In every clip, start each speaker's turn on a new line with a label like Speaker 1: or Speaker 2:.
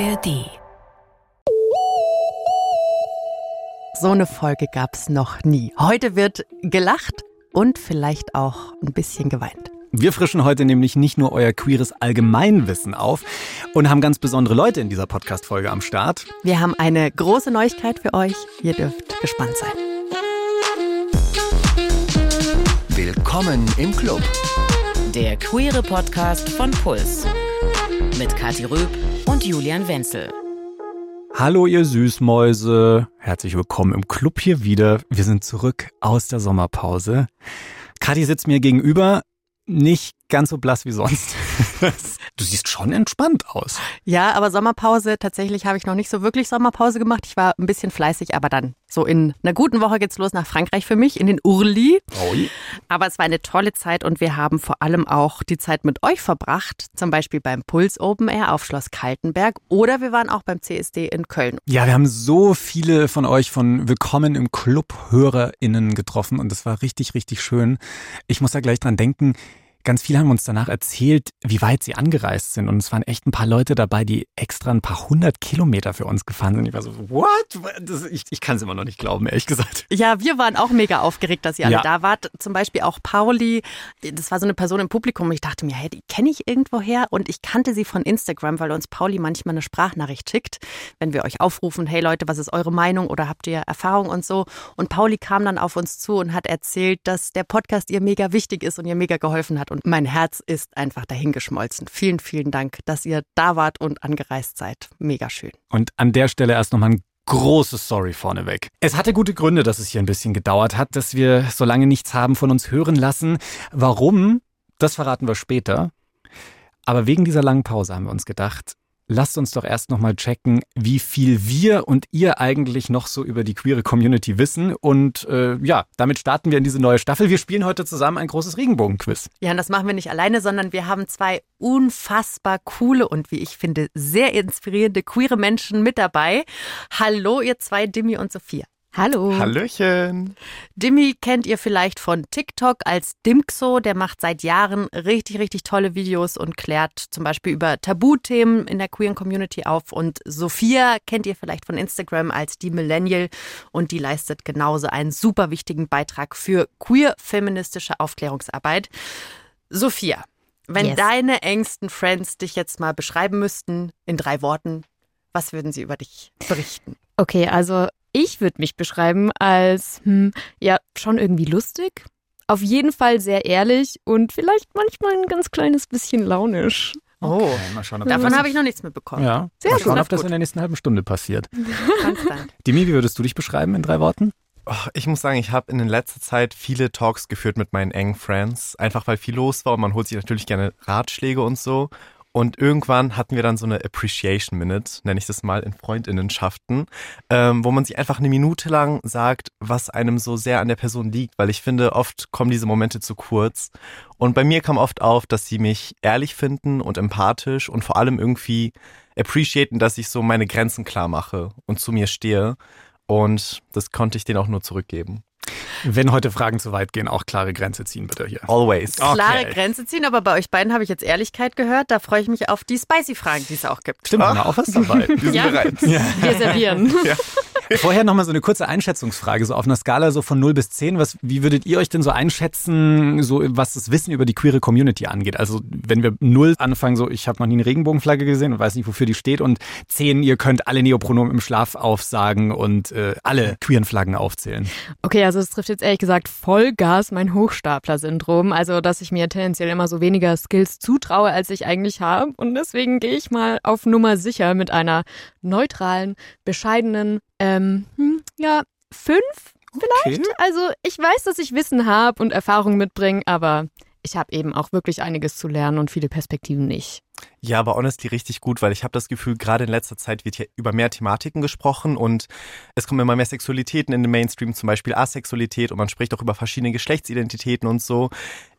Speaker 1: ARD.
Speaker 2: So eine Folge gab's noch nie. Heute wird gelacht und vielleicht auch ein bisschen geweint.
Speaker 3: Wir frischen heute nämlich nicht nur euer queeres Allgemeinwissen auf und haben ganz besondere Leute in dieser Podcast-Folge am Start.
Speaker 2: Wir haben eine große Neuigkeit für euch. Ihr dürft gespannt sein.
Speaker 1: Willkommen im Club. Der queere Podcast von Puls. Mit Kathi Röb und Julian Wenzel.
Speaker 3: Hallo ihr Süßmäuse, herzlich willkommen im Club hier wieder. Wir sind zurück aus der Sommerpause. Kathi sitzt mir gegenüber, nicht ganz so blass wie sonst. Du siehst schon entspannt aus.
Speaker 2: Ja, aber Sommerpause, tatsächlich habe ich noch nicht so wirklich Sommerpause gemacht. Ich war ein bisschen fleißig, aber dann so in einer guten Woche geht's los nach Frankreich für mich, in den Urli.
Speaker 3: Oi.
Speaker 2: Aber es war eine tolle Zeit und wir haben vor allem auch die Zeit mit euch verbracht. Zum Beispiel beim Puls Open Air auf Schloss Kaltenberg oder wir waren auch beim CSD in Köln.
Speaker 3: Ja, wir haben so viele von euch von Willkommen im Club HörerInnen getroffen und das war richtig, richtig schön. Ich muss da gleich dran denken, Ganz viele haben uns danach erzählt, wie weit sie angereist sind. Und es waren echt ein paar Leute dabei, die extra ein paar hundert Kilometer für uns gefahren sind. Ich war so, what? Das, ich ich kann es immer noch nicht glauben, ehrlich gesagt.
Speaker 2: Ja, wir waren auch mega aufgeregt, dass ihr alle
Speaker 3: Ja.
Speaker 2: da wart. Zum Beispiel auch Pauli. Das war so eine Person im Publikum. Ich dachte mir, hey, die kenne ich irgendwoher. Und ich kannte sie von Instagram, weil uns Pauli manchmal eine Sprachnachricht schickt, wenn wir euch aufrufen, hey Leute, was ist eure Meinung oder habt ihr Erfahrung und so. Und Pauli kam dann auf uns zu und hat erzählt, dass der Podcast ihr mega wichtig ist und ihr mega geholfen hat. Und mein Herz ist einfach dahingeschmolzen. Vielen, vielen Dank, dass ihr da wart und angereist seid. Mega schön.
Speaker 3: Und an der Stelle erst nochmal ein großes Sorry vorneweg. Es hatte gute Gründe, dass es hier ein bisschen gedauert hat, dass wir so lange nichts haben von uns hören lassen. Warum? Das verraten wir später. Aber wegen dieser langen Pause haben wir uns gedacht, lasst uns doch erst nochmal checken, wie viel wir und ihr eigentlich noch so über die queere Community wissen. Und äh, ja, damit starten wir in diese neue Staffel. Wir spielen heute zusammen ein großes Regenbogenquiz.
Speaker 2: Ja, und das machen wir nicht alleine, sondern wir haben zwei unfassbar coole und wie ich finde sehr inspirierende queere Menschen mit dabei. Hallo, ihr zwei, Dimi und Sophia. Hallo.
Speaker 4: Hallöchen.
Speaker 2: Dimi kennt ihr vielleicht von TikTok als Dimxo. Der macht seit Jahren richtig, richtig tolle Videos und klärt zum Beispiel über Tabuthemen in der queeren Community auf. Und Sophia kennt ihr vielleicht von Instagram als die Millennial und die leistet genauso einen super wichtigen Beitrag für queer-feministische Aufklärungsarbeit. Sophia, wenn
Speaker 5: Yes.
Speaker 2: deine engsten Friends dich jetzt mal beschreiben müssten in drei Worten, was würden sie über dich berichten?
Speaker 5: Okay, also ich würde mich beschreiben als, hm, ja, schon irgendwie lustig. Auf jeden Fall sehr ehrlich und vielleicht manchmal ein ganz kleines bisschen launisch.
Speaker 2: Oh,
Speaker 3: mal schauen, ob
Speaker 2: davon
Speaker 3: das-
Speaker 2: habe ich noch nichts mitbekommen.
Speaker 3: Ja,
Speaker 5: Sehr
Speaker 3: mal
Speaker 5: gut.
Speaker 3: schauen, ob das
Speaker 2: Gut.
Speaker 3: in der nächsten halben Stunde passiert.
Speaker 2: Konstant.
Speaker 3: Demi, wie würdest du dich beschreiben in drei Worten?
Speaker 4: Oh, ich muss sagen, ich habe in letzter Zeit viele Talks geführt mit meinen engen Friends, einfach weil viel los war und man holt sich natürlich gerne Ratschläge und so. Und irgendwann hatten wir dann so eine Appreciation Minute, nenne ich das mal, in Freundinnenschaften, ähm, wo man sich einfach eine Minute lang sagt, was einem so sehr an der Person liegt, weil ich finde, oft kommen diese Momente zu kurz. Und bei mir kam oft auf, dass sie mich ehrlich finden und empathisch und vor allem irgendwie appreciaten, dass ich so meine Grenzen klar mache und zu mir stehe. Und das konnte ich denen auch nur zurückgeben.
Speaker 3: Wenn heute Fragen zu weit gehen, auch klare Grenze ziehen, bitte hier.
Speaker 4: Always.
Speaker 3: Okay.
Speaker 2: klare Grenze ziehen, aber bei euch beiden habe ich jetzt Ehrlichkeit gehört. Da freue ich mich auf die Spicy-Fragen, die es auch gibt.
Speaker 3: Stimmt, haben wir auch was dabei.
Speaker 4: Wir sind
Speaker 5: Ja.
Speaker 4: bereit.
Speaker 5: Wir servieren.
Speaker 3: Vorher nochmal so eine kurze Einschätzungsfrage, so auf einer Skala so von 0 bis 10. Was, wie würdet ihr euch denn so einschätzen, so was das Wissen über die queere Community angeht? Also wenn wir 0 anfangen, so ich habe noch nie eine Regenbogenflagge gesehen und weiß nicht, wofür die steht und 10, ihr könnt alle Neopronomen im Schlaf aufsagen und äh, alle queeren Flaggen aufzählen.
Speaker 5: Okay, also es trifft jetzt ehrlich gesagt Vollgas mein Hochstapler-Syndrom. Also, dass ich mir tendenziell immer so weniger Skills zutraue, als ich eigentlich habe. Und deswegen gehe ich mal auf Nummer sicher mit einer neutralen, bescheidenen, ähm, hm, ja, fünf vielleicht.
Speaker 3: Okay.
Speaker 5: Also, ich weiß, dass ich Wissen habe und Erfahrung mitbringe, aber ich habe eben auch wirklich einiges zu lernen und viele Perspektiven nicht.
Speaker 4: Ja, aber honestly richtig gut, weil ich habe das Gefühl, gerade in letzter Zeit wird hier über mehr Thematiken gesprochen und es kommen immer mehr Sexualitäten in den Mainstream, zum Beispiel Asexualität und man spricht auch über verschiedene Geschlechtsidentitäten und so.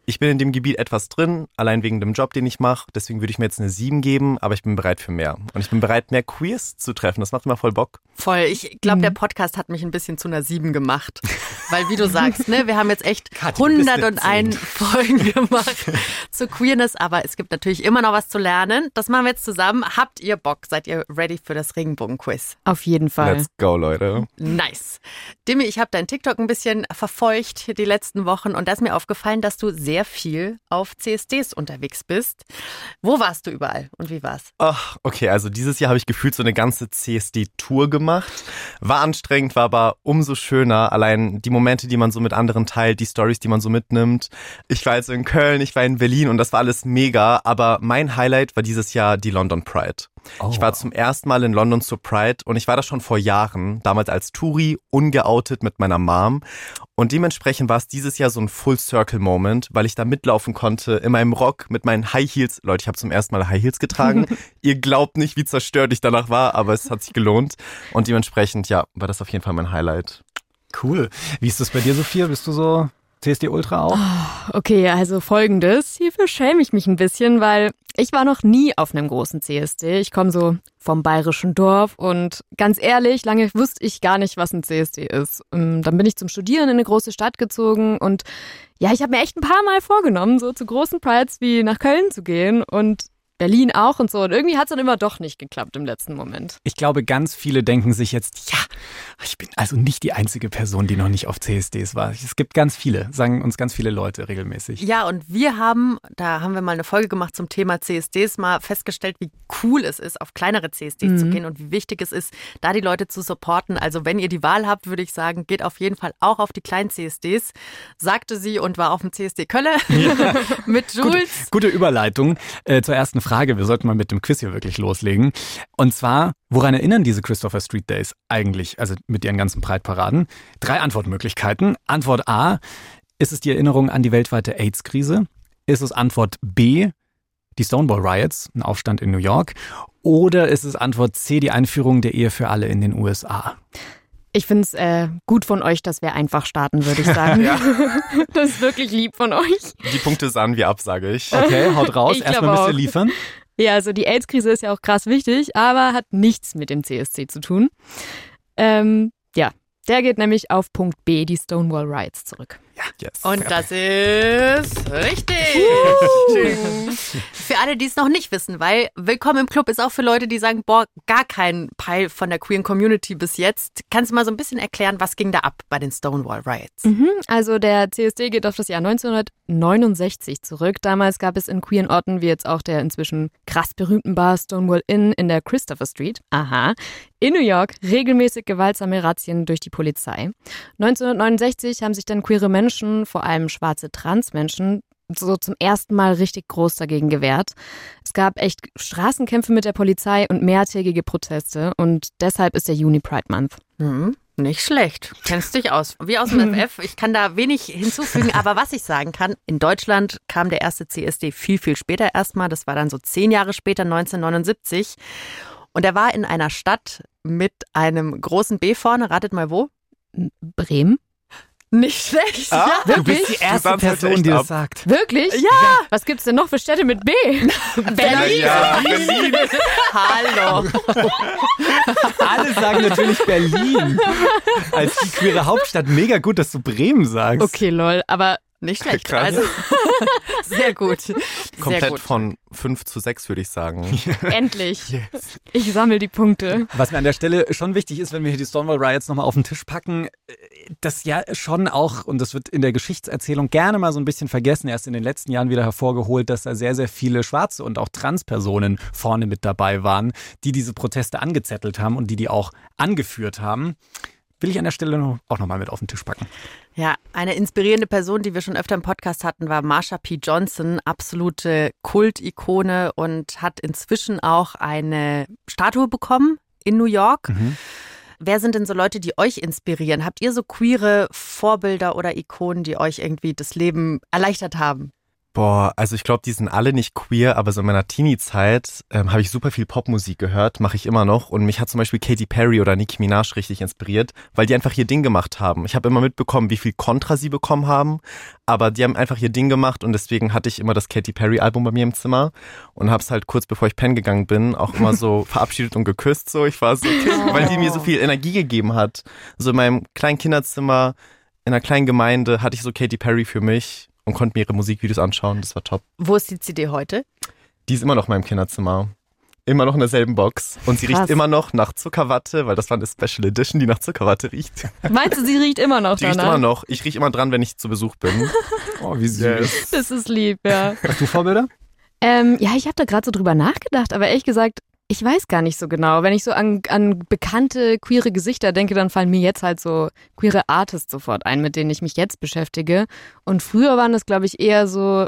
Speaker 4: Ich bin in dem Gebiet etwas drin, allein wegen dem Job, den ich mache. Deswegen würde ich mir jetzt eine 7 geben, aber ich bin bereit für mehr. Und ich bin bereit, mehr Queers zu treffen. Das macht immer voll Bock.
Speaker 2: Voll. Ich glaube,
Speaker 5: Mhm.
Speaker 2: der Podcast hat mich ein bisschen zu einer 7 gemacht. Weil, wie du sagst, ne, wir haben jetzt echt
Speaker 3: eine
Speaker 2: 101 Folgen gemacht zu Queerness, aber es gibt natürlich immer noch was zu kennenzulernen. Das machen wir jetzt zusammen. Habt ihr Bock? Seid ihr ready für das Regenbogen-Quiz?
Speaker 5: Auf jeden Fall.
Speaker 4: Let's go, Leute.
Speaker 2: Nice. Dimi, ich habe dein TikTok ein bisschen verfolgt die letzten Wochen und da ist mir aufgefallen, dass du sehr viel auf CSDs unterwegs bist. Wo warst du überall und wie war's?
Speaker 4: Ach, okay, also dieses Jahr habe ich gefühlt so eine ganze CSD-Tour gemacht. War anstrengend, war aber umso schöner. Allein die Momente, die man so mit anderen teilt, die Stories, die man so mitnimmt. Ich war also in Köln, ich war in Berlin und das war alles mega. Aber mein Highlight war dieses Jahr die London Pride. Oh. Ich war zum ersten Mal in London zur Pride und ich war da schon vor Jahren, damals als Touri, ungeoutet mit meiner Mom. Und dementsprechend war es dieses Jahr so ein Full-Circle-Moment, weil ich da mitlaufen konnte in meinem Rock mit meinen High Heels. Leute, ich habe zum ersten Mal High Heels getragen. Ihr glaubt nicht, wie zerstört ich danach war, aber es hat sich gelohnt. Und dementsprechend, ja, war das auf jeden Fall mein Highlight.
Speaker 3: Cool. Wie ist das bei dir, Sophia? Bist du so CSD Ultra auch?
Speaker 5: Oh, okay, also folgendes. Hierfür schäme ich mich ein bisschen, weil ich war noch nie auf einem großen CSD. Ich komme so vom bayerischen Dorf und ganz ehrlich, lange wusste ich gar nicht, was ein CSD ist. Ähm, dann bin ich zum Studieren in eine große Stadt gezogen und ja, ich habe mir echt ein paar Mal vorgenommen, so zu großen Prides wie nach Köln zu gehen und Berlin auch und so. Und irgendwie hat es dann immer doch nicht geklappt im letzten Moment.
Speaker 3: Ich glaube, ganz viele denken sich jetzt, ja, ich bin also nicht die einzige Person, die noch nicht auf CSDs war. Es gibt ganz viele, sagen uns ganz viele Leute regelmäßig.
Speaker 2: Ja, und wir haben, da haben wir mal eine Folge gemacht zum Thema CSDs, mal festgestellt, wie cool es ist, auf kleinere CSDs mhm. zu gehen und wie wichtig es ist, da die Leute zu supporten. Also wenn ihr die Wahl habt, würde ich sagen, geht auf jeden Fall auch auf die kleinen CSDs, sagte sie und war auf dem CSD Kölle ja. mit Jules.
Speaker 3: Gute, gute Überleitung äh, zur ersten Frage. Wir sollten mal mit dem Quiz hier wirklich loslegen. Und zwar, woran erinnern diese Christopher Street Days eigentlich, also mit ihren ganzen Breitparaden? Drei Antwortmöglichkeiten. Antwort A, ist es die Erinnerung an die weltweite AIDS-Krise? Ist es Antwort B, die Stonewall Riots, ein Aufstand in New York? Oder ist es Antwort C, die Einführung der Ehe für alle in den USA?
Speaker 5: Ich finde es äh, gut von euch, dass wir einfach starten, würde ich sagen. ja. Das ist wirklich lieb von euch.
Speaker 4: Die Punkte sahen wir ab, sage ich.
Speaker 3: Okay, haut raus. Erstmal müsst ihr liefern.
Speaker 5: Ja, also die AIDS-Krise ist ja auch krass wichtig, aber hat nichts mit dem CSC zu tun. Ähm, ja, der geht nämlich auf Punkt B, die Stonewall Riots, zurück.
Speaker 2: Ja, yes. Und das ist richtig. für alle, die es noch nicht wissen, weil Willkommen im Club ist auch für Leute, die sagen, boah, gar kein Peil von der queeren Community bis jetzt. Kannst du mal so ein bisschen erklären, was ging da ab bei den Stonewall Riots?
Speaker 5: Mhm, also der CSD geht auf das Jahr 1969 zurück. Damals gab es in queeren Orten, wie jetzt auch der inzwischen krass berühmten Bar Stonewall Inn in der Christopher Street, aha, in New York regelmäßig gewaltsame Razzien durch die Polizei. 1969 haben sich dann queere Menschen Menschen, vor allem schwarze Transmenschen, so zum ersten Mal richtig groß dagegen gewehrt. Es gab echt Straßenkämpfe mit der Polizei und mehrtägige Proteste und deshalb ist der Juni Pride Month.
Speaker 2: Mhm. Nicht schlecht. Kennst dich aus. Wie aus dem FF. Ich kann da wenig hinzufügen, aber was ich sagen kann, in Deutschland kam der erste CSD viel, viel später erstmal. Das war dann so zehn Jahre später, 1979. Und er war in einer Stadt mit einem großen B vorne. Ratet mal wo?
Speaker 5: Bremen.
Speaker 2: Nicht schlecht. Ah,
Speaker 3: ja, du bist die erste Person, die das sagt.
Speaker 5: Wirklich?
Speaker 2: Ja.
Speaker 5: Was gibt's denn noch für Städte mit B?
Speaker 2: Berlin. Ja, Berlin. Hallo.
Speaker 3: Alle sagen natürlich Berlin. Als die queere Hauptstadt. Mega gut, dass du Bremen sagst.
Speaker 5: Okay, lol. Aber
Speaker 2: nicht schlecht. Krass. Also, sehr gut. Sehr
Speaker 4: Komplett
Speaker 2: gut.
Speaker 4: von 5 zu 6, würde ich sagen.
Speaker 5: Endlich. Yes. Ich sammle die Punkte.
Speaker 3: Was mir an der Stelle schon wichtig ist, wenn wir hier die Stonewall Riots nochmal auf den Tisch packen, das ja schon auch, und das wird in der Geschichtserzählung gerne mal so ein bisschen vergessen, erst in den letzten Jahren wieder hervorgeholt, dass da sehr, sehr viele schwarze und auch Transpersonen vorne mit dabei waren, die diese Proteste angezettelt haben und die die auch angeführt haben will ich an der Stelle auch nochmal mit auf den Tisch packen.
Speaker 2: Ja, eine inspirierende Person, die wir schon öfter im Podcast hatten, war Marsha P. Johnson, absolute Kultikone und hat inzwischen auch eine Statue bekommen in New York. Mhm. Wer sind denn so Leute, die euch inspirieren? Habt ihr so queere Vorbilder oder Ikonen, die euch irgendwie das Leben erleichtert haben?
Speaker 4: Boah, also ich glaube, die sind alle nicht queer, aber so in meiner Teenie-Zeit ähm, habe ich super viel Popmusik gehört, mache ich immer noch. Und mich hat zum Beispiel Katy Perry oder Nicki Minaj richtig inspiriert, weil die einfach ihr Ding gemacht haben. Ich habe immer mitbekommen, wie viel Kontra sie bekommen haben, aber die haben einfach ihr Ding gemacht und deswegen hatte ich immer das Katy Perry-Album bei mir im Zimmer und habe es halt kurz bevor ich pennen gegangen bin auch immer so verabschiedet und geküsst. So, ich war so, weil die mir so viel Energie gegeben hat. So in meinem kleinen Kinderzimmer in einer kleinen Gemeinde hatte ich so Katy Perry für mich und konnte mir ihre Musikvideos anschauen. Das war top.
Speaker 2: Wo ist die CD heute?
Speaker 4: Die ist immer noch in meinem Kinderzimmer. Immer noch in derselben Box. Und sie
Speaker 5: Krass.
Speaker 4: riecht immer noch nach Zuckerwatte, weil das war eine Special Edition, die nach Zuckerwatte riecht.
Speaker 5: Meinst du, sie riecht immer noch
Speaker 4: Die riecht
Speaker 5: danach?
Speaker 4: immer noch. Ich rieche immer dran, wenn ich zu Besuch bin.
Speaker 3: Oh, wie süß.
Speaker 4: Yes.
Speaker 5: Das ist lieb, ja.
Speaker 3: Hast du Vorbilder?
Speaker 5: Ähm, ja, ich habe da gerade so drüber nachgedacht, aber ehrlich gesagt, ich weiß gar nicht so genau. Wenn ich so an, an bekannte queere Gesichter denke, dann fallen mir jetzt halt so queere Artists sofort ein, mit denen ich mich jetzt beschäftige. Und früher waren das, glaube ich, eher so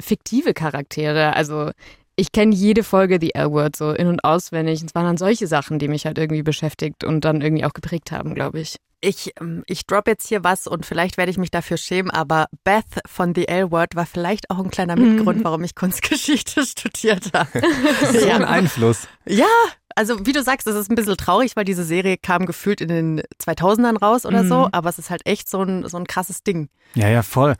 Speaker 5: fiktive Charaktere. Also ich kenne jede Folge The L-Word so in- und auswendig. Und es waren dann solche Sachen, die mich halt irgendwie beschäftigt und dann irgendwie auch geprägt haben, glaube ich.
Speaker 2: Ich, ähm, ich drop jetzt hier was und vielleicht werde ich mich dafür schämen, aber Beth von The L-Word war vielleicht auch ein kleiner Mitgrund, warum ich Kunstgeschichte studiert habe.
Speaker 3: So
Speaker 2: ja.
Speaker 3: ein Einfluss.
Speaker 2: ja, also wie du sagst, es ist ein bisschen traurig, weil diese Serie kam gefühlt in den 2000ern raus oder so,
Speaker 5: Mhm.
Speaker 2: aber es ist halt echt so ein, so ein krasses Ding.
Speaker 3: Ja, ja, voll.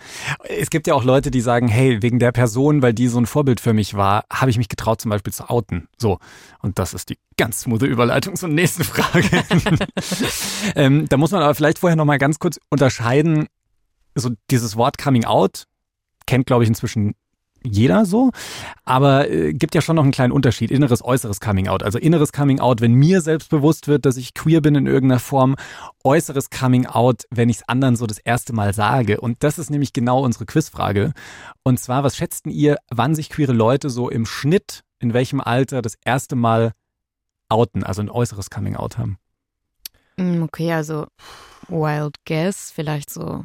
Speaker 3: Es gibt ja auch Leute, die sagen, hey, wegen der Person, weil die so ein Vorbild für mich war, habe ich mich getraut, zum Beispiel zu outen. So. Und das ist die ganz smoothe Überleitung zur nächsten Frage. ähm, da muss man aber vielleicht vorher nochmal ganz kurz unterscheiden. So dieses Wort Coming Out kennt, glaube ich, inzwischen jeder so, aber äh, gibt ja schon noch einen kleinen Unterschied, inneres, äußeres Coming Out. Also inneres Coming Out, wenn mir selbst bewusst wird, dass ich queer bin in irgendeiner Form, äußeres Coming Out, wenn ich es anderen so das erste Mal sage. Und das ist nämlich genau unsere Quizfrage. Und zwar, was schätzten ihr, wann sich queere Leute so im Schnitt, in welchem Alter das erste Mal outen, also ein äußeres Coming Out haben?
Speaker 5: Mm, Okay, also Wild Guess, vielleicht so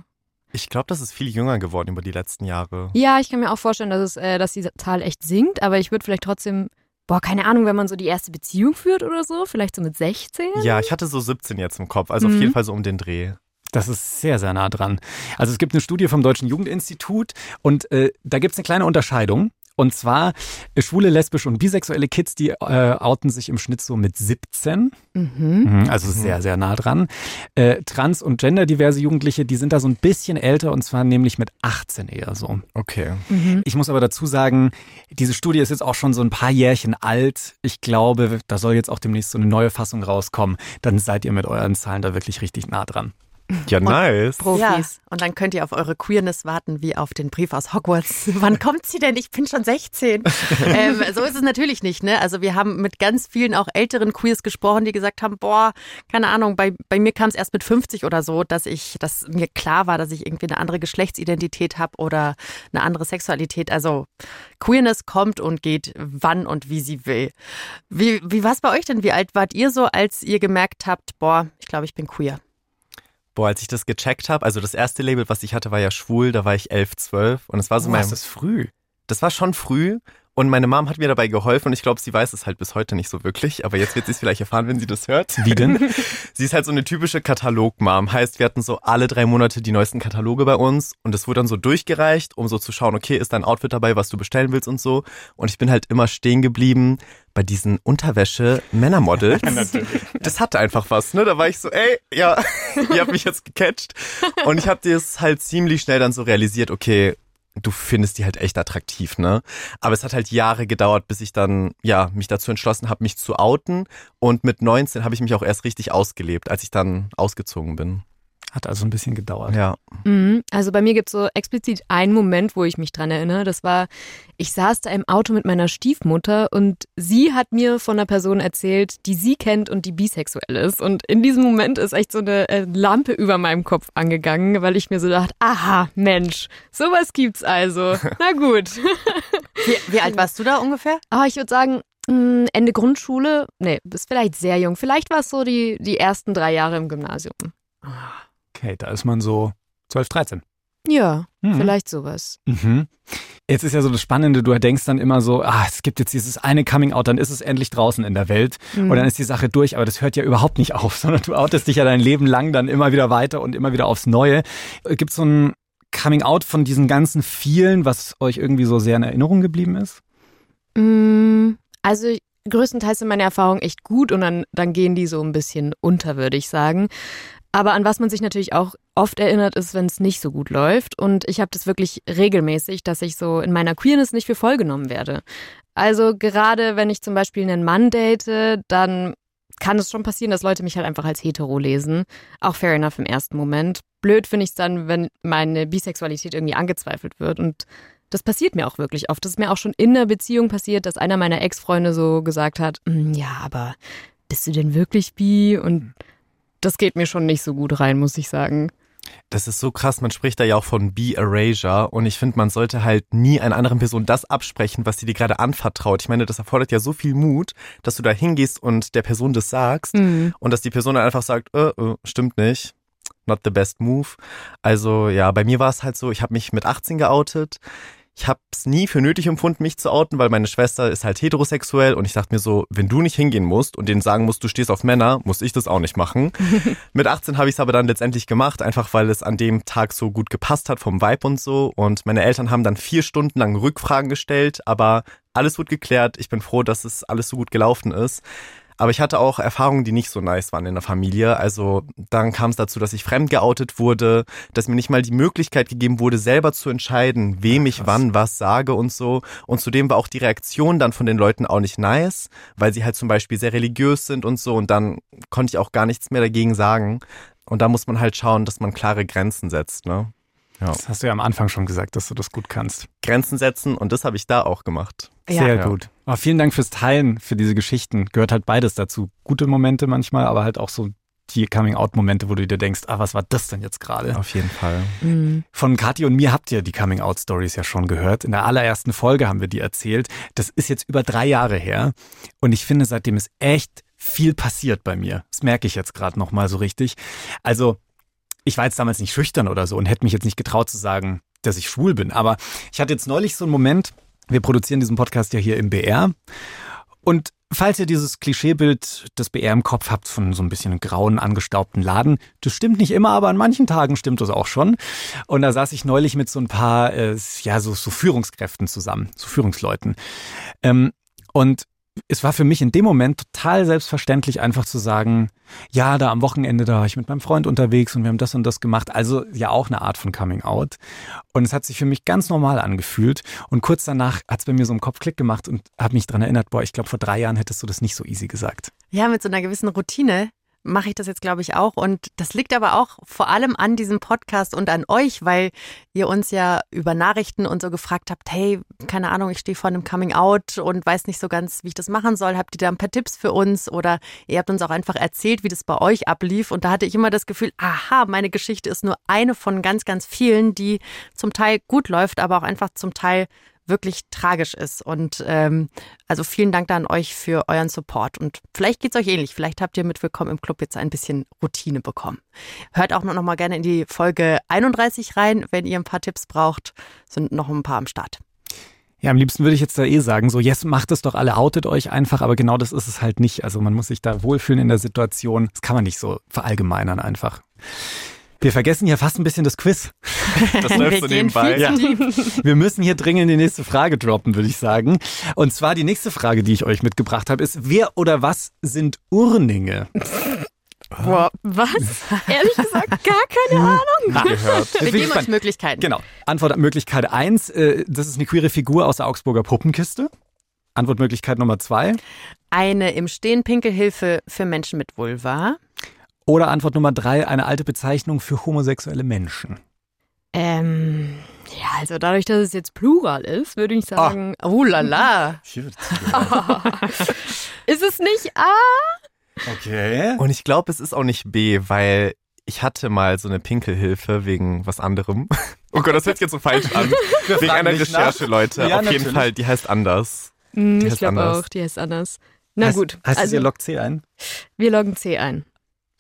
Speaker 4: Ich glaube, das ist viel jünger geworden über die letzten Jahre.
Speaker 5: Ja, ich kann mir auch vorstellen, dass, es, äh, dass die Zahl echt sinkt, aber ich würde vielleicht trotzdem, boah, keine Ahnung, wenn man so die erste Beziehung führt oder so, vielleicht so mit 16.
Speaker 4: Ja, ich hatte so 17 jetzt im Kopf, also auf
Speaker 5: Mhm.
Speaker 4: jeden Fall so um den Dreh.
Speaker 3: Das ist sehr, sehr nah dran. Also es gibt eine Studie vom Deutschen Jugendinstitut und äh, da gibt es eine kleine Unterscheidung. Und zwar äh, schwule, lesbische und bisexuelle Kids, die äh, outen sich im Schnitt so mit 17.
Speaker 5: Mhm.
Speaker 3: Mhm, Also sehr, sehr nah dran. Äh, trans- und genderdiverse Jugendliche, die sind da so ein bisschen älter und zwar nämlich mit 18 eher so.
Speaker 4: Okay.
Speaker 5: Mhm.
Speaker 3: Ich muss aber dazu sagen, diese Studie ist jetzt auch schon so ein paar Jährchen alt. Ich glaube, da soll jetzt auch demnächst so eine neue Fassung rauskommen. Dann seid ihr mit euren Zahlen da wirklich richtig nah dran.
Speaker 4: Ja, nice.
Speaker 5: Profis.
Speaker 2: Ja, und dann könnt ihr auf eure Queerness warten, wie auf den Brief aus Hogwarts. Wann kommt sie denn? Ich bin schon 16. ähm, so ist es natürlich nicht, ne? Also wir haben mit ganz vielen auch älteren Queers gesprochen, die gesagt haben, boah, keine Ahnung, bei, bei mir kam es erst mit 50 oder so, dass ich, dass mir klar war, dass ich irgendwie eine andere Geschlechtsidentität habe oder eine andere Sexualität. Also Queerness kommt und geht, wann und wie sie will. Wie, wie war es bei euch denn? Wie alt wart ihr so, als ihr gemerkt habt, boah, ich glaube, ich bin queer?
Speaker 4: Boah, als ich das gecheckt habe, also das erste Label, was ich hatte, war ja schwul, da war ich 11, 12 und es war so
Speaker 3: Oh,
Speaker 4: mein,
Speaker 3: ist das früh.
Speaker 4: das war schon früh und meine Mom hat mir dabei geholfen und ich glaube, sie weiß es halt bis heute nicht so wirklich, aber jetzt wird sie es vielleicht erfahren, wenn sie das hört.
Speaker 3: Wie denn?
Speaker 4: Sie ist halt so eine typische Katalog-Mom. Heißt, wir hatten so alle drei Monate die neuesten Kataloge bei uns und es wurde dann so durchgereicht, um so zu schauen, okay, ist dein Outfit dabei, was du bestellen willst und so. Und ich bin halt immer stehen geblieben bei diesen Unterwäsche-Männermodels. das hatte einfach was, ne? Da war ich so, ey, ja, ihr habt mich jetzt gecatcht. Und ich habe das halt ziemlich schnell dann so realisiert, okay, du findest die halt echt attraktiv, ne? Aber es hat halt Jahre gedauert, bis ich dann, ja, mich dazu entschlossen habe, mich zu outen. Und mit 19 habe ich mich auch erst richtig ausgelebt, als ich dann ausgezogen bin.
Speaker 3: Hat also ein bisschen gedauert.
Speaker 4: Ja.
Speaker 5: Mhm. Also bei mir gibt es so explizit einen Moment, wo ich mich dran erinnere. Das war, ich saß da im Auto mit meiner Stiefmutter und sie hat mir von einer Person erzählt, die sie kennt und die bisexuell ist. Und in diesem Moment ist echt so eine äh, Lampe über meinem Kopf angegangen, weil ich mir so dachte, aha, Mensch, sowas gibt's also. Na gut.
Speaker 2: Wie, wie alt warst du da ungefähr?
Speaker 5: Aber ich würde sagen, mh, Ende Grundschule, nee, bist vielleicht sehr jung. Vielleicht war es so die, die ersten drei Jahre im Gymnasium.
Speaker 3: Okay, da ist man so 12, 13.
Speaker 5: Ja,
Speaker 3: Mhm.
Speaker 5: vielleicht sowas.
Speaker 3: Mhm. Jetzt ist ja so das Spannende, du denkst dann immer so, ah, es gibt jetzt dieses eine Coming-out, dann ist es endlich draußen in der Welt
Speaker 5: Mhm.
Speaker 3: und dann ist die Sache durch, aber das hört ja überhaupt nicht auf, sondern du outest dich ja dein Leben lang dann immer wieder weiter und immer wieder aufs Neue. Gibt es so ein Coming-out von diesen ganzen vielen, was euch irgendwie so sehr in Erinnerung geblieben ist?
Speaker 5: Mm, Also größtenteils sind meine Erfahrungen echt gut und dann, dann gehen die so ein bisschen unter, würde ich sagen. Aber an was man sich natürlich auch oft erinnert, ist, wenn es nicht so gut läuft. Und ich habe das wirklich regelmäßig, dass ich so in meiner Queerness nicht für voll genommen werde. Also gerade wenn ich zum Beispiel einen Mann date, dann kann es schon passieren, dass Leute mich halt einfach als hetero lesen. Auch fair enough im ersten Moment. Blöd finde ich es dann, wenn meine Bisexualität irgendwie angezweifelt wird. Und das passiert mir auch wirklich oft. Das ist mir auch schon in einer Beziehung passiert, dass einer meiner Ex-Freunde so gesagt hat, "Mm, ja, aber bist du denn wirklich bi? Und das geht mir schon nicht so gut rein, muss ich sagen.
Speaker 4: Das ist so krass, man spricht da ja auch von Be-Erasure und ich finde, man sollte halt nie einer anderen Person das absprechen, was sie dir gerade anvertraut. Ich meine, das erfordert ja so viel Mut, dass du da hingehst und der Person das sagst
Speaker 5: Mhm.
Speaker 4: und dass die Person dann einfach sagt, äh, äh, stimmt nicht, not the best move. Also ja, bei mir war es halt so, ich habe mich mit 18 geoutet. Ich habe es nie für nötig empfunden, mich zu outen, weil meine Schwester ist halt heterosexuell und ich dachte mir so, wenn du nicht hingehen musst und denen sagen musst, du stehst auf Männer, muss ich das auch nicht machen. Mit 18 habe ich es aber dann letztendlich gemacht, einfach weil es an dem Tag so gut gepasst hat vom Vibe und so. Und meine Eltern haben dann vier Stunden lang Rückfragen gestellt, aber alles wird geklärt. Ich bin froh, dass es alles so gut gelaufen ist. Aber ich hatte auch Erfahrungen, die nicht so nice waren in der Familie. Also dann kam es dazu, dass ich fremd geoutet wurde, dass mir nicht mal die Möglichkeit gegeben wurde, selber zu entscheiden, wem ich wann was sage und so. Und zudem war auch die Reaktion dann von den Leuten auch nicht nice, weil sie halt zum Beispiel sehr religiös sind und so. Und dann konnte ich auch gar nichts mehr dagegen sagen. Und da muss man halt schauen, dass man klare Grenzen setzt. Ne? Ja.
Speaker 3: Das hast du ja am Anfang schon gesagt, dass du das gut kannst.
Speaker 4: Grenzen setzen und das habe ich da auch gemacht.
Speaker 3: Sehr
Speaker 4: Ja.
Speaker 3: gut. Aber vielen Dank fürs Teilen, für diese Geschichten. Gehört halt beides dazu. Gute Momente manchmal, aber halt auch so die Coming-out-Momente, wo du dir denkst, ah, was war das denn jetzt gerade?
Speaker 4: Auf jeden Fall.
Speaker 5: Mhm.
Speaker 3: Von Kathi und mir habt ihr die Coming-out-Stories ja schon gehört. In der allerersten Folge haben wir die erzählt. Das ist jetzt über drei Jahre her. Und ich finde, seitdem ist echt viel passiert bei mir. Das merke ich jetzt gerade nochmal so richtig. Also, ich war jetzt damals nicht schüchtern oder so und hätte mich jetzt nicht getraut zu sagen, dass ich schwul bin. Aber ich hatte jetzt neulich so einen Moment, wir produzieren diesen Podcast ja hier im BR. Und falls ihr dieses Klischeebild des BR im Kopf habt von so ein bisschen grauen, angestaubten Laden, das stimmt nicht immer, aber an manchen Tagen stimmt das auch schon. Und da saß ich neulich mit so ein paar, äh, ja, so, so Führungskräften zusammen, so Führungsleuten. Ähm, und es war für mich in dem Moment total selbstverständlich, einfach zu sagen, ja, da am Wochenende, da war ich mit meinem Freund unterwegs und wir haben das und das gemacht. Also ja auch eine Art von Coming Out. Und es hat sich für mich ganz normal angefühlt. Und kurz danach hat es bei mir so im Kopf Klick gemacht und habe mich dran erinnert, boah, ich glaube, vor drei Jahren hättest du das nicht so easy gesagt.
Speaker 2: Ja, mit so einer gewissen Routine mache ich das jetzt, glaube ich, auch. Und das liegt aber auch vor allem an diesem Podcast und an euch, weil ihr uns ja über Nachrichten und so gefragt habt, hey, keine Ahnung, ich stehe vor einem Coming Out und weiß nicht so ganz, wie ich das machen soll. Habt ihr da ein paar Tipps für uns? Oder ihr habt uns auch einfach erzählt, wie das bei euch ablief. Und da hatte ich immer das Gefühl, aha, meine Geschichte ist nur eine von ganz, ganz vielen, die zum Teil gut läuft, aber auch einfach zum Teil wirklich tragisch ist. Und ähm, also vielen Dank da an euch für euren Support. Und vielleicht geht's euch ähnlich. Vielleicht habt ihr mit Willkommen im Club jetzt ein bisschen Routine bekommen. Hört auch noch mal gerne in die Folge 31 rein, wenn ihr ein paar Tipps braucht. Sind noch ein paar am Start.
Speaker 3: Ja, am liebsten würde ich jetzt da eh sagen, so, yes, macht es doch alle, outet euch einfach, aber genau das ist es halt nicht. Also man muss sich da wohlfühlen in der Situation. Das kann man nicht so verallgemeinern einfach. Wir vergessen hier fast ein bisschen das Quiz.
Speaker 4: Das läuft so nebenbei.
Speaker 2: tief.
Speaker 3: Wir müssen hier dringend die nächste Frage droppen, würde ich sagen. Und zwar die nächste Frage, die ich euch mitgebracht habe, ist, wer oder was sind Urninge?
Speaker 5: Boah, was? Ehrlich gesagt, gar keine Ahnung.
Speaker 4: gehört.
Speaker 2: Wir geben euch Möglichkeiten.
Speaker 3: Genau. Antwortmöglichkeit eins: äh, das ist eine queere Figur aus der Augsburger Puppenkiste. Antwortmöglichkeit Nummer zwei.
Speaker 2: Eine im Stehen Pinkelhilfe für Menschen mit Vulva.
Speaker 3: Oder Antwort Nummer drei, eine alte Bezeichnung für homosexuelle Menschen.
Speaker 5: Ähm, ja, also dadurch, dass es jetzt Plural ist, würde ich sagen,
Speaker 2: Oh la la.
Speaker 5: ist es nicht A?
Speaker 3: Okay.
Speaker 4: Und ich glaube, es ist auch nicht B, weil ich hatte mal so eine Pinkelhilfe wegen was anderem. Oh Gott, das hört sich jetzt so falsch an. wegen einer
Speaker 3: nicht nach.
Speaker 4: Recherche, Leute.
Speaker 3: Ja,
Speaker 4: Auf jeden
Speaker 3: natürlich.
Speaker 4: Fall, die heißt anders.
Speaker 5: Hm,
Speaker 4: Die
Speaker 5: ich glaube auch, die heißt anders. Na
Speaker 3: heißt,
Speaker 5: gut,
Speaker 3: Heißt es,
Speaker 5: also
Speaker 3: ihr lockt C ein?
Speaker 5: wir loggen C ein.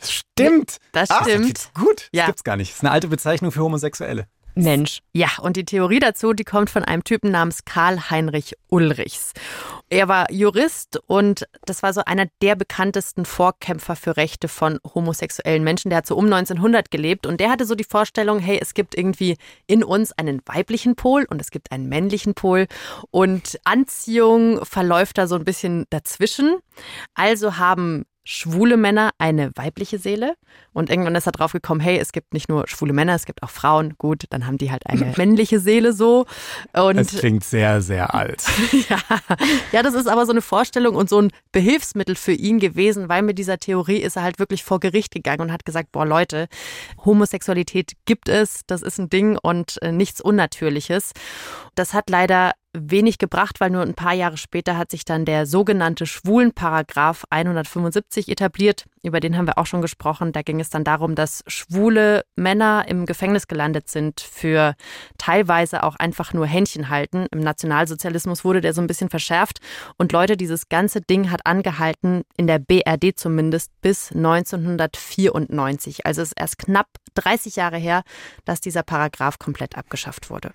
Speaker 3: Stimmt.
Speaker 2: Das
Speaker 3: Ah,
Speaker 2: stimmt.
Speaker 3: gibt's gut.
Speaker 2: Ja.
Speaker 3: Das gibt's gar nicht. Das ist eine alte Bezeichnung für Homosexuelle.
Speaker 5: Mensch.
Speaker 2: Ja, und die Theorie dazu, die kommt von einem Typen namens Karl Heinrich Ulrichs. Er war Jurist und das war so einer der bekanntesten Vorkämpfer für Rechte von homosexuellen Menschen. Der hat so um 1900 gelebt und der hatte so die Vorstellung, hey, es gibt irgendwie in uns einen weiblichen Pol und es gibt einen männlichen Pol und Anziehung verläuft da so ein bisschen dazwischen. Also haben schwule Männer eine weibliche Seele. Und irgendwann ist er drauf gekommen, hey, es gibt nicht nur schwule Männer, es gibt auch Frauen. Gut, dann haben die halt eine männliche Seele so.
Speaker 3: Und das klingt sehr, sehr alt.
Speaker 2: ja. ja, das ist aber so eine Vorstellung und so ein Behilfsmittel für ihn gewesen, weil mit dieser Theorie ist er halt wirklich vor Gericht gegangen und hat gesagt, boah Leute, Homosexualität gibt es, das ist ein Ding und äh, nichts Unnatürliches. Das hat leider wenig gebracht, weil nur ein paar Jahre später hat sich dann der sogenannte Schwulenparagraph 175 etabliert. Über den haben wir auch schon gesprochen. Da ging es dann darum, dass schwule Männer im Gefängnis gelandet sind für teilweise auch einfach nur Händchen halten. Im Nationalsozialismus wurde der so ein bisschen verschärft. Und Leute, dieses ganze Ding hat angehalten, in der BRD zumindest, bis 1994. Also es ist erst knapp 30 Jahre her, dass dieser Paragraph komplett abgeschafft wurde.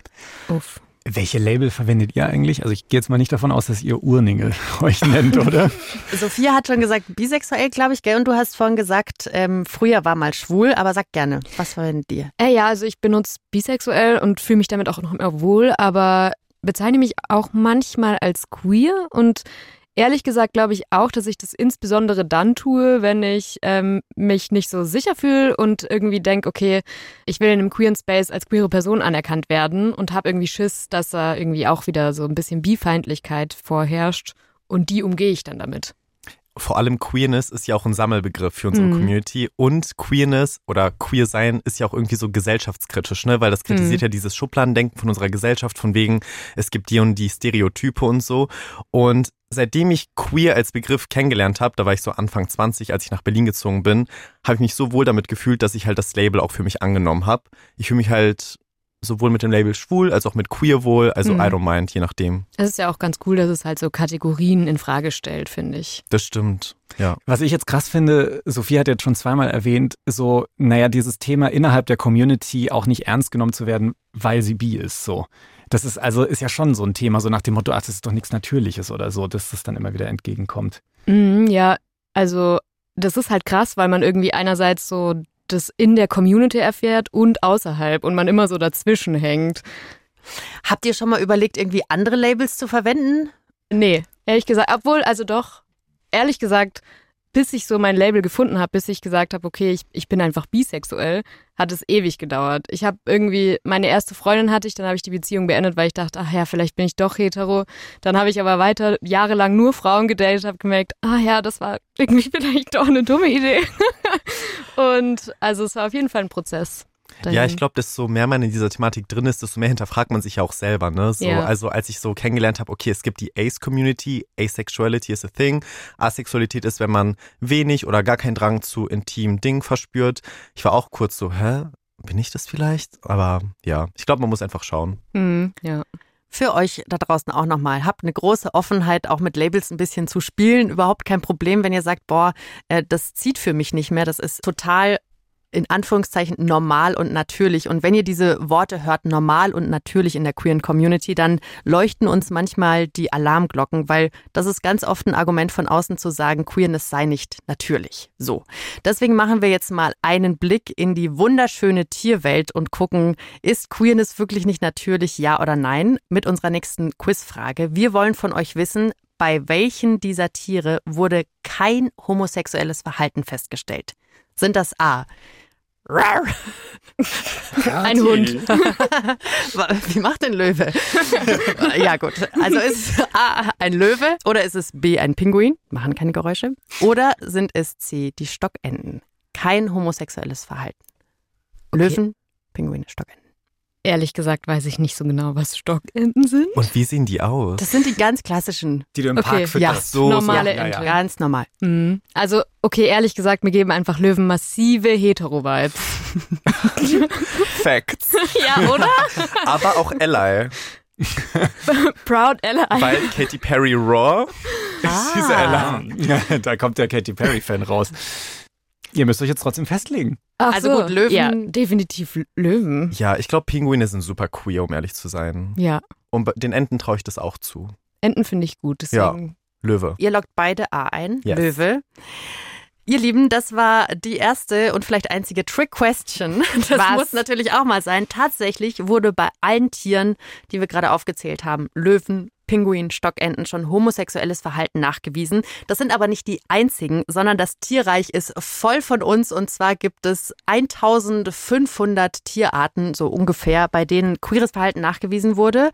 Speaker 3: Uff. Welche Label verwendet ihr eigentlich? Also ich gehe jetzt mal nicht davon aus, dass ihr Urninge euch nennt, oder?
Speaker 2: Sophia hat schon gesagt, bisexuell, glaube ich, gell? Und du hast vorhin gesagt, ähm, früher war mal schwul, aber sag gerne, was verwendet ihr?
Speaker 5: Äh, ja, also ich benutze bisexuell und fühle mich damit auch noch mehr wohl, aber bezeichne mich auch manchmal als queer und Ehrlich gesagt glaube ich auch, dass ich das insbesondere dann tue, wenn ich ähm, mich nicht so sicher fühle und irgendwie denke, okay, ich will in einem queeren Space als queere Person anerkannt werden und habe irgendwie Schiss, dass da irgendwie auch wieder so ein bisschen Bifeindlichkeit vorherrscht und die umgehe ich dann damit
Speaker 4: vor allem Queerness ist ja auch ein Sammelbegriff für unsere mhm. Community und Queerness oder Queer sein ist ja auch irgendwie so gesellschaftskritisch, ne? Weil das kritisiert mhm. ja dieses Schubladendenken von unserer Gesellschaft, von wegen, es gibt die und die Stereotype und so. Und seitdem ich queer als Begriff kennengelernt habe, da war ich so Anfang 20, als ich nach Berlin gezogen bin, habe ich mich so wohl damit gefühlt, dass ich halt das Label auch für mich angenommen habe. Ich fühle mich halt sowohl mit dem Label schwul als auch mit queer wohl, also mhm. I don't mind, je nachdem.
Speaker 5: Es ist ja auch ganz cool, dass es halt so Kategorien in Frage stellt, finde ich.
Speaker 4: Das stimmt. Ja.
Speaker 3: Was ich jetzt krass finde, Sophie hat jetzt schon zweimal erwähnt, so, naja, dieses Thema innerhalb der Community auch nicht ernst genommen zu werden, weil sie bi ist, so. Das ist also, ist ja schon so ein Thema, so nach dem Motto, ach, das ist doch nichts Natürliches oder so, dass das dann immer wieder entgegenkommt.
Speaker 5: Mhm, ja, also, das ist halt krass, weil man irgendwie einerseits so das in der Community erfährt und außerhalb und man immer so dazwischen hängt.
Speaker 2: Habt ihr schon mal überlegt, irgendwie andere Labels zu verwenden?
Speaker 5: Nee, ehrlich gesagt, obwohl, also doch, ehrlich gesagt, bis ich so mein Label gefunden habe, bis ich gesagt habe, okay, ich, ich bin einfach bisexuell, hat es ewig gedauert. Ich habe irgendwie, meine erste Freundin hatte ich, dann habe ich die Beziehung beendet, weil ich dachte, ach ja, vielleicht bin ich doch hetero. Dann habe ich aber weiter jahrelang nur Frauen gedatet, habe gemerkt, ah ja, das war irgendwie vielleicht doch eine dumme Idee. Und also es war auf jeden Fall ein Prozess.
Speaker 4: Ja, ich glaube, desto mehr man in dieser Thematik drin ist, desto mehr hinterfragt man sich ja auch selber. Ne? So, ja. Also als ich so kennengelernt habe, okay, es gibt die Ace-Community, Asexuality is a thing. Asexualität ist, wenn man wenig oder gar keinen Drang zu intimen Dingen verspürt. Ich war auch kurz so, hä? Bin ich das vielleicht? Aber ja, ich glaube, man muss einfach schauen.
Speaker 5: Mhm, ja
Speaker 2: für euch da draußen auch nochmal. Habt eine große Offenheit, auch mit Labels ein bisschen zu spielen. Überhaupt kein Problem, wenn ihr sagt, boah, äh, das zieht für mich nicht mehr. Das ist total in Anführungszeichen normal und natürlich. Und wenn ihr diese Worte hört, normal und natürlich in der queeren Community, dann leuchten uns manchmal die Alarmglocken, weil das ist ganz oft ein Argument von außen zu sagen, Queerness sei nicht natürlich. So. Deswegen machen wir jetzt mal einen Blick in die wunderschöne Tierwelt und gucken, ist Queerness wirklich nicht natürlich, ja oder nein? Mit unserer nächsten Quizfrage. Wir wollen von euch wissen, bei welchen dieser Tiere wurde kein homosexuelles Verhalten festgestellt? Sind das A.
Speaker 5: Ein Hund.
Speaker 2: Wie macht denn Löwe? ja, gut. Also ist es A ein Löwe oder ist es B ein Pinguin? Machen keine Geräusche. Oder sind es C die Stockenten? Kein homosexuelles Verhalten. Okay. Löwen, Pinguine, Stockenten.
Speaker 5: Ehrlich gesagt weiß ich nicht so genau, was Stockenten sind.
Speaker 4: Und wie sehen die aus?
Speaker 2: Das sind die ganz klassischen.
Speaker 3: Die du im okay. Park fütterst.
Speaker 2: Ja, so, normale so. Ja,
Speaker 5: ja,
Speaker 2: ja. Ganz normal.
Speaker 5: Mhm. Also, okay, ehrlich gesagt, mir geben einfach Löwen massive Hetero-Vibes.
Speaker 4: Facts.
Speaker 5: ja, oder?
Speaker 4: Aber auch Ally.
Speaker 5: Proud Ally.
Speaker 4: Weil Katy Perry Raw
Speaker 3: ah. ist diese Ally. da kommt der Katy Perry-Fan raus. Ihr müsst euch jetzt trotzdem festlegen.
Speaker 5: Ach also so, gut, Löwen. Ja, definitiv Löwen.
Speaker 4: Ja, ich glaube, Pinguine sind super queer, um ehrlich zu sein.
Speaker 5: Ja.
Speaker 4: Und den Enten traue ich das auch zu.
Speaker 5: Enten finde ich gut, deswegen.
Speaker 4: Ja, Löwe.
Speaker 2: Ihr lockt beide A ein. Yes. Löwe. Ihr Lieben, das war die erste und vielleicht einzige Trick-Question. Das Was? muss natürlich auch mal sein. Tatsächlich wurde bei allen Tieren, die wir gerade aufgezählt haben, Löwen, Pinguin, Stockenten schon homosexuelles Verhalten nachgewiesen. Das sind aber nicht die einzigen, sondern das Tierreich ist voll von uns und zwar gibt es 1500 Tierarten, so ungefähr, bei denen queeres Verhalten nachgewiesen wurde.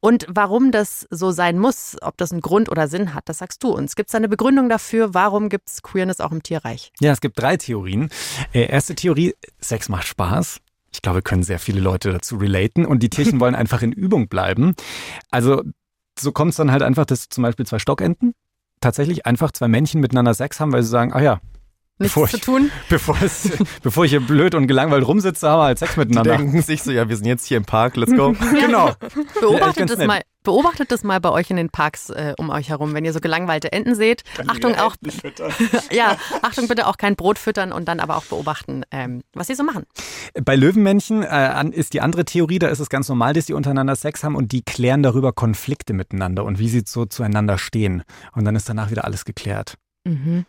Speaker 2: Und warum das so sein muss, ob das einen Grund oder Sinn hat, das sagst du uns. Gibt es eine Begründung dafür, warum gibt es Queerness auch im Tierreich?
Speaker 3: Ja, es gibt drei Theorien. Äh, erste Theorie, Sex macht Spaß. Ich glaube, können sehr viele Leute dazu relaten und die Tierchen wollen einfach in Übung bleiben. Also so kommt es dann halt einfach, dass zum Beispiel zwei Stockenten tatsächlich einfach zwei Männchen miteinander Sex haben, weil sie sagen, ah ja,
Speaker 2: Nichts
Speaker 3: bevor
Speaker 2: zu
Speaker 3: ich,
Speaker 2: tun.
Speaker 3: Bevor, es, bevor ich hier blöd und gelangweilt rumsitze, haben wir halt Sex
Speaker 4: Die
Speaker 3: miteinander.
Speaker 4: denken sich so, ja, wir sind jetzt hier im Park, let's go.
Speaker 3: Genau.
Speaker 2: Beobachtet das
Speaker 3: nett.
Speaker 2: mal. Beobachtet das mal bei euch in den Parks äh, um euch herum, wenn ihr so gelangweilte Enten seht. Achtung auch, ja, Achtung bitte auch kein Brot füttern und dann aber auch beobachten, ähm, was sie so machen.
Speaker 3: Bei Löwenmännchen äh, an- ist die andere Theorie, da ist es ganz normal, dass die untereinander Sex haben und die klären darüber Konflikte miteinander und wie sie so zueinander stehen. Und dann ist danach wieder alles geklärt.
Speaker 2: Mhm.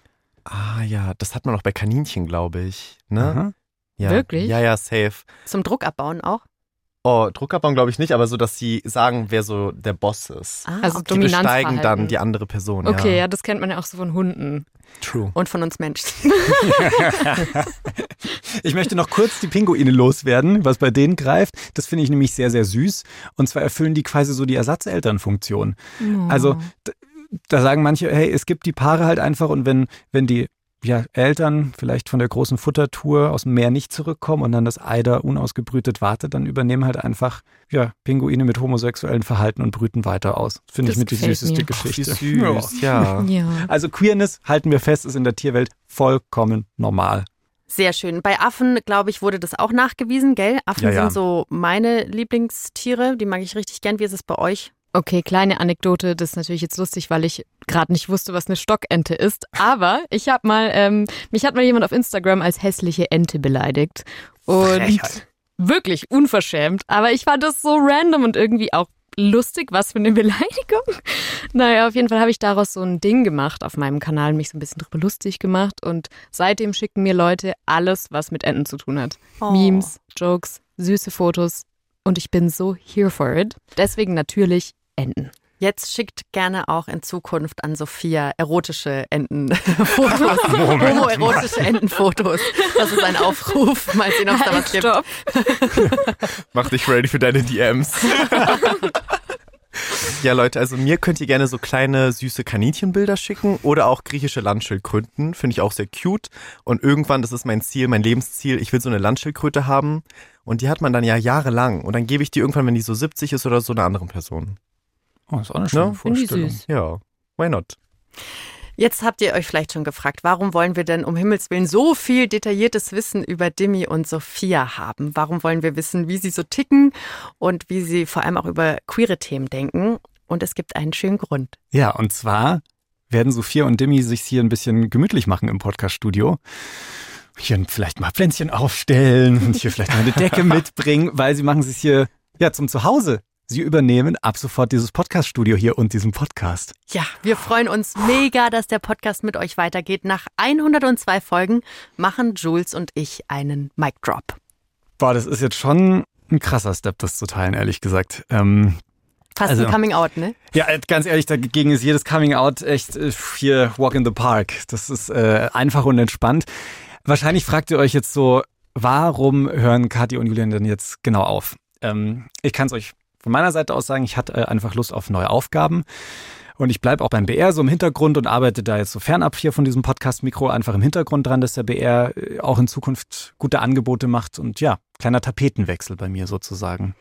Speaker 4: Ah ja, das hat man auch bei Kaninchen, glaube ich. Ne? Ja.
Speaker 5: Wirklich?
Speaker 4: Ja, ja, safe.
Speaker 2: Zum Druck abbauen auch.
Speaker 4: Oh, Druckabbauen glaube ich nicht, aber so, dass sie sagen, wer so der Boss ist.
Speaker 2: Ah,
Speaker 5: Also
Speaker 2: okay.
Speaker 4: Die besteigen dann die andere Person.
Speaker 5: Okay,
Speaker 4: ja.
Speaker 5: ja, das kennt man ja auch so von Hunden.
Speaker 4: True.
Speaker 2: Und von uns Menschen.
Speaker 3: Ich möchte noch kurz die Pinguine loswerden, was bei denen greift. Das finde ich nämlich sehr, sehr süß. Und zwar erfüllen die quasi so die Ersatzelternfunktion. Also d- da sagen manche, hey, es gibt die Paare halt einfach und wenn, wenn die ja, Eltern vielleicht von der großen Futtertour aus dem Meer nicht zurückkommen und dann das Ei da unausgebrütet wartet, dann übernehmen halt einfach ja, Pinguine mit homosexuellen Verhalten und brüten weiter aus. Finde ich
Speaker 5: Das
Speaker 3: mit die süßeste
Speaker 5: mir.
Speaker 3: Geschichte.
Speaker 4: Wie süß, ja.
Speaker 5: Ja.
Speaker 3: Also Queerness, halten wir fest, ist in der Tierwelt vollkommen normal.
Speaker 2: Sehr schön. Bei Affen, glaube ich, wurde das auch nachgewiesen, gell? Affen
Speaker 3: Ja, ja.
Speaker 2: sind so meine Lieblingstiere. Die mag ich richtig gern. Wie ist es bei euch?
Speaker 5: Okay, kleine Anekdote, das ist natürlich jetzt lustig, weil ich gerade nicht wusste, was eine Stockente ist. Aber ich habe mal, ähm, mich hat mal jemand auf Instagram als hässliche Ente beleidigt. Und
Speaker 3: Frechheit.
Speaker 5: wirklich unverschämt. Aber ich fand das so random und irgendwie auch lustig. Was für eine Beleidigung. Naja, auf jeden Fall habe ich daraus so ein Ding gemacht auf meinem Kanal, mich so ein bisschen drüber lustig gemacht. Und seitdem schicken mir Leute alles, was mit Enten zu tun hat.
Speaker 2: Oh.
Speaker 5: Memes, Jokes, süße Fotos. Und ich bin so here for it. Deswegen natürlich Enten.
Speaker 2: Jetzt schickt gerne auch in Zukunft an Sophia erotische Entenfotos. Homoerotische Entenfotos. Das ist ein Aufruf. Mal sehen, ob es da was gibt.
Speaker 5: Stopp.
Speaker 4: Mach dich ready für deine DMs. ja, Leute, also mir könnt ihr gerne so kleine süße Kaninchenbilder schicken oder auch griechische Landschildkröten. Finde ich auch sehr cute. Und irgendwann, das ist mein Ziel, mein Lebensziel, ich will so eine Landschildkröte haben. Und die hat man dann ja jahrelang. Und dann gebe ich die irgendwann, wenn die so 70 ist oder so, einer anderen Person.
Speaker 3: Oh, ist auch eine schöne
Speaker 4: Ne?
Speaker 5: Finde ich
Speaker 3: Vorstellung.
Speaker 5: süß.
Speaker 4: Ja, why not?
Speaker 2: Jetzt habt ihr euch vielleicht schon gefragt, warum wollen wir denn um Himmels Willen so viel detailliertes Wissen über Dimi und Sophia haben? Warum wollen wir wissen, wie sie so ticken und wie sie vor allem auch über queere Themen denken? Und es gibt einen schönen Grund.
Speaker 3: Ja, und zwar werden Sophia und Dimi sich hier ein bisschen gemütlich machen im Podcaststudio. Hier vielleicht mal Pflänzchen aufstellen und hier vielleicht mal eine Decke mitbringen, weil sie machen sich hier ja zum Zuhause. Sie übernehmen ab sofort dieses Podcaststudio hier und diesen Podcast.
Speaker 2: Ja, wir freuen uns mega, dass der Podcast mit euch weitergeht. Nach 102 Folgen machen Jules und ich einen Mic Drop.
Speaker 3: Boah, das ist jetzt schon ein krasser Step, das zu teilen, ehrlich gesagt. Ähm,
Speaker 2: Fast
Speaker 3: Also-
Speaker 2: ein Coming Out, ne?
Speaker 3: Ja, äh, ganz ehrlich, dagegen ist jedes Coming Out echt äh, hier Walk in the Park. Das ist äh, einfach und entspannt. Wahrscheinlich fragt ihr euch jetzt so, warum hören Kathi und Julian denn jetzt genau auf? Ähm, ich kann es euch von meiner Seite aus sagen, ich hatte äh, einfach Lust auf neue Aufgaben. Und ich bleibe auch beim BR so im Hintergrund und arbeite da jetzt so fernab hier von diesem Podcast-Mikro einfach im Hintergrund dran, dass der BR äh, auch in Zukunft gute Angebote macht. Und ja, kleiner Tapetenwechsel bei mir sozusagen.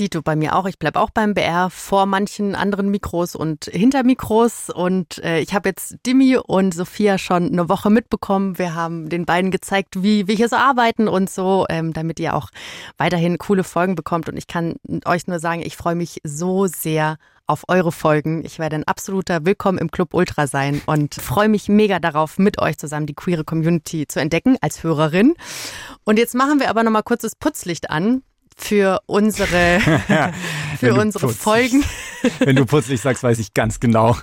Speaker 2: Dito bei mir auch. Ich bleib auch beim BR vor manchen anderen Mikros und hinter Mikros. Und äh, ich habe jetzt Dimi und Sophia schon eine Woche mitbekommen. Wir haben den beiden gezeigt, wie wir hier so arbeiten und so, ähm, damit ihr auch weiterhin coole Folgen bekommt. Und ich kann euch nur sagen, ich freue mich so sehr auf eure Folgen. Ich werde ein absoluter Willkommen im Club Ultra sein und freue mich mega darauf, mit euch zusammen die queere Community zu entdecken als Hörerin. Und jetzt machen wir aber nochmal kurz das Putzlicht an für unsere, für unsere
Speaker 3: putzig-
Speaker 2: Folgen.
Speaker 3: Wenn du putzlich sagst, weiß ich ganz genau.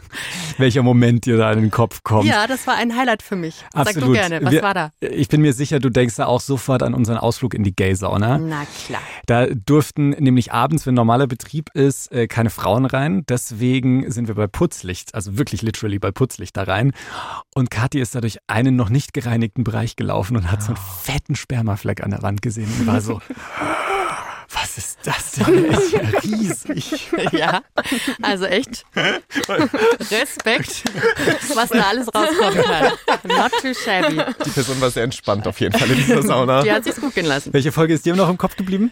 Speaker 3: welcher Moment dir da in den Kopf kommt.
Speaker 2: Ja, das war ein Highlight für mich.
Speaker 3: Absolut.
Speaker 2: Sag du gerne, was
Speaker 3: Wir,
Speaker 2: war da?
Speaker 3: Ich bin mir sicher, du denkst da auch sofort an unseren Ausflug in die Gay-Sauna.
Speaker 2: Na klar.
Speaker 3: Da durften nämlich abends, wenn normaler Betrieb ist, äh, keine Frauen rein. Deswegen sind wir bei Putzlicht, also wirklich literally bei Putzlicht da rein. Und Kathi ist da durch einen noch nicht gereinigten Bereich gelaufen und hat so einen fetten Spermafleck an der Wand gesehen und war so, was ist das denn? Der ist ja riesig.
Speaker 2: Ja, also echt Respekt, was da alles rauskommen kann. Not too shabby.
Speaker 4: Die Person war sehr entspannt auf jeden Fall in dieser Sauna.
Speaker 2: Die hat sich's gut gehen lassen.
Speaker 3: Welche Folge ist dir noch im Kopf geblieben?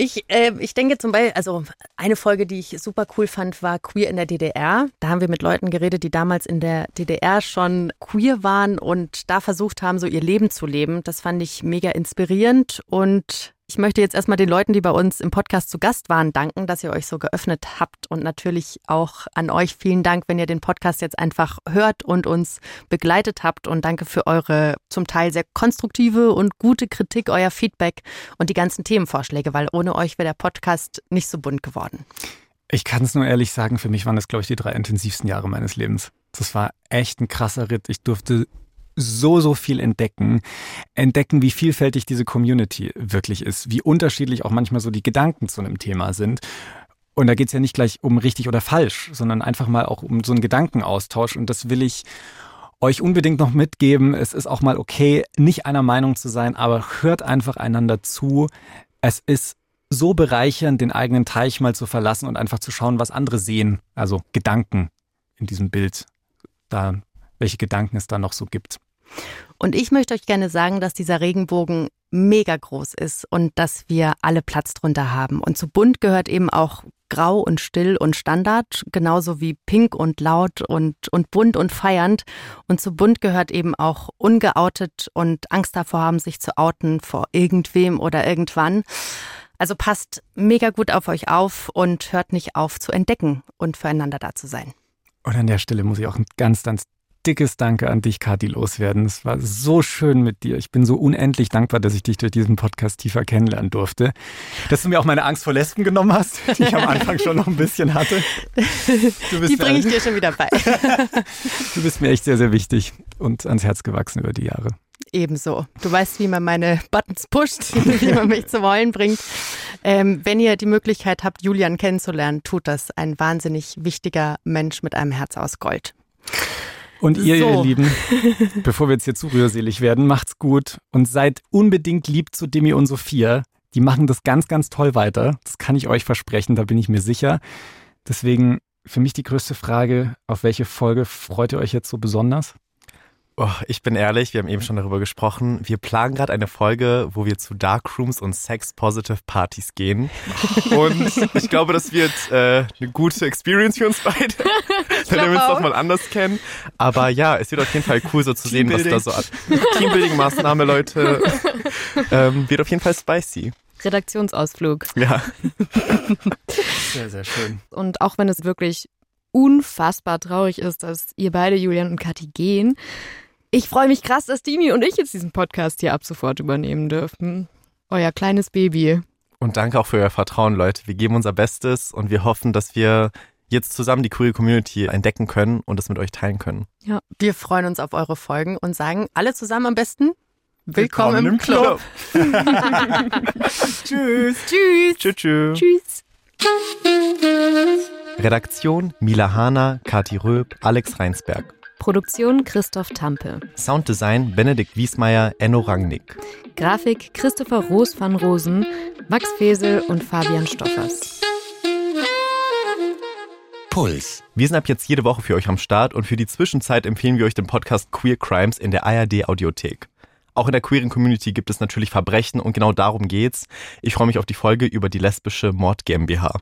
Speaker 2: Ich, äh, ich denke zum Beispiel, also eine Folge, die ich super cool fand, war Queer in der DDR. Da haben wir mit Leuten geredet, die damals in der DDR schon queer waren und da versucht haben, so ihr Leben zu leben. Das fand ich mega inspirierend und ich möchte jetzt erstmal den Leuten, die bei uns im Podcast zu Gast waren, danken, dass ihr euch so geöffnet habt und natürlich auch an euch vielen Dank, wenn ihr den Podcast jetzt einfach hört und uns begleitet habt und danke für eure zum Teil sehr konstruktive und gute Kritik, euer Feedback und die ganzen Themenvorschläge, weil ohne euch wäre der Podcast nicht so bunt geworden.
Speaker 3: Ich kann es nur ehrlich sagen, für mich waren das, glaube ich, die drei intensivsten Jahre meines Lebens. Das war echt ein krasser Ritt. Ich durfte so, so viel entdecken. Entdecken, wie vielfältig diese Community wirklich ist, wie unterschiedlich auch manchmal so die Gedanken zu einem Thema sind. Und da geht es ja nicht gleich um richtig oder falsch, sondern einfach mal auch um so einen Gedankenaustausch. Und das will ich euch unbedingt noch mitgeben. Es ist auch mal okay, nicht einer Meinung zu sein, aber hört einfach einander zu. Es ist so bereichernd, den eigenen Teich mal zu verlassen und einfach zu schauen, was andere sehen. Also Gedanken in diesem Bild. Da, welche Gedanken es da noch so gibt.
Speaker 2: Und ich möchte euch gerne sagen, dass dieser Regenbogen mega groß ist und dass wir alle Platz drunter haben. Und zu bunt gehört eben auch grau und still und Standard, genauso wie pink und laut und, und bunt und feiernd. Und zu bunt gehört eben auch ungeoutet und Angst davor haben, sich zu outen vor irgendwem oder irgendwann. Also passt mega gut auf euch auf und hört nicht auf zu entdecken und füreinander da zu sein.
Speaker 3: Und an der Stelle muss ich auch ein ganz, ganz dickes Danke an dich, Kathi, loswerden. Es war so schön mit dir. Ich bin so unendlich dankbar, dass ich dich durch diesen Podcast tiefer kennenlernen durfte. Dass du mir auch meine Angst vor Lesben genommen hast, die ich am Anfang schon noch ein bisschen hatte.
Speaker 2: die bringe ich dir schon wieder bei.
Speaker 3: du bist mir echt sehr, sehr wichtig und ans Herz gewachsen über die Jahre.
Speaker 2: Ebenso. Du weißt, wie man meine Buttons pusht, wie man mich zum Heulen bringt. Ähm, wenn ihr die Möglichkeit habt, Julian kennenzulernen, tut das. Ein wahnsinnig wichtiger Mensch mit einem Herz aus Gold.
Speaker 3: Und ihr, so. ihr Lieben, bevor wir jetzt hier zu rührselig werden, macht's gut und seid unbedingt lieb zu Demi und Sophia. Die machen das ganz, ganz toll weiter. Das kann ich euch versprechen, da bin ich mir sicher. Deswegen für mich die größte Frage, auf welche Folge freut ihr euch jetzt so besonders?
Speaker 4: Oh, ich bin ehrlich, wir haben eben schon darüber gesprochen. Wir planen gerade eine Folge, wo wir zu Darkrooms und Sex-Positive-Partys gehen. Und ich glaube, das wird äh, eine gute Experience für uns beide, wenn wir uns doch mal anders kennen. Aber ja, es wird auf jeden Fall cool, so zu sehen, was da so an Teambuilding-Maßnahme, Leute. Ähm, wird auf jeden Fall spicy.
Speaker 5: Redaktionsausflug.
Speaker 4: Ja.
Speaker 3: Sehr, sehr schön.
Speaker 5: Und auch wenn es wirklich unfassbar traurig ist, dass ihr beide, Julian und Kathi, gehen, ich freue mich krass, dass Dini und ich jetzt diesen Podcast hier ab sofort übernehmen dürfen. Euer kleines Baby.
Speaker 4: Und danke auch für euer Vertrauen, Leute. Wir geben unser Bestes und wir hoffen, dass wir jetzt zusammen die Queer Community entdecken können und das mit euch teilen können.
Speaker 2: Ja, wir freuen uns auf eure Folgen und sagen alle zusammen am besten Willkommen, Willkommen im, Club.
Speaker 4: Club.
Speaker 2: tschüss. Tschüss.
Speaker 4: Tschüss. Tschüss.
Speaker 2: Tschüss.
Speaker 4: Redaktion Mila Hahner, Kati Röb, Alex Reinsberg.
Speaker 5: Produktion Christoph Tampe.
Speaker 4: Sounddesign Benedikt Wiesmeier, Enno Rangnick.
Speaker 5: Grafik Christopher Roos van Rosen, Max Fesel und Fabian Stoffers.
Speaker 4: Puls. Wir sind ab jetzt jede Woche für euch am Start und für die Zwischenzeit empfehlen wir euch den Podcast Queer Crimes in der ARD Audiothek. Auch in der queeren Community gibt es natürlich Verbrechen und genau darum geht's. Ich freue mich auf die Folge über die lesbische Mord GmbH.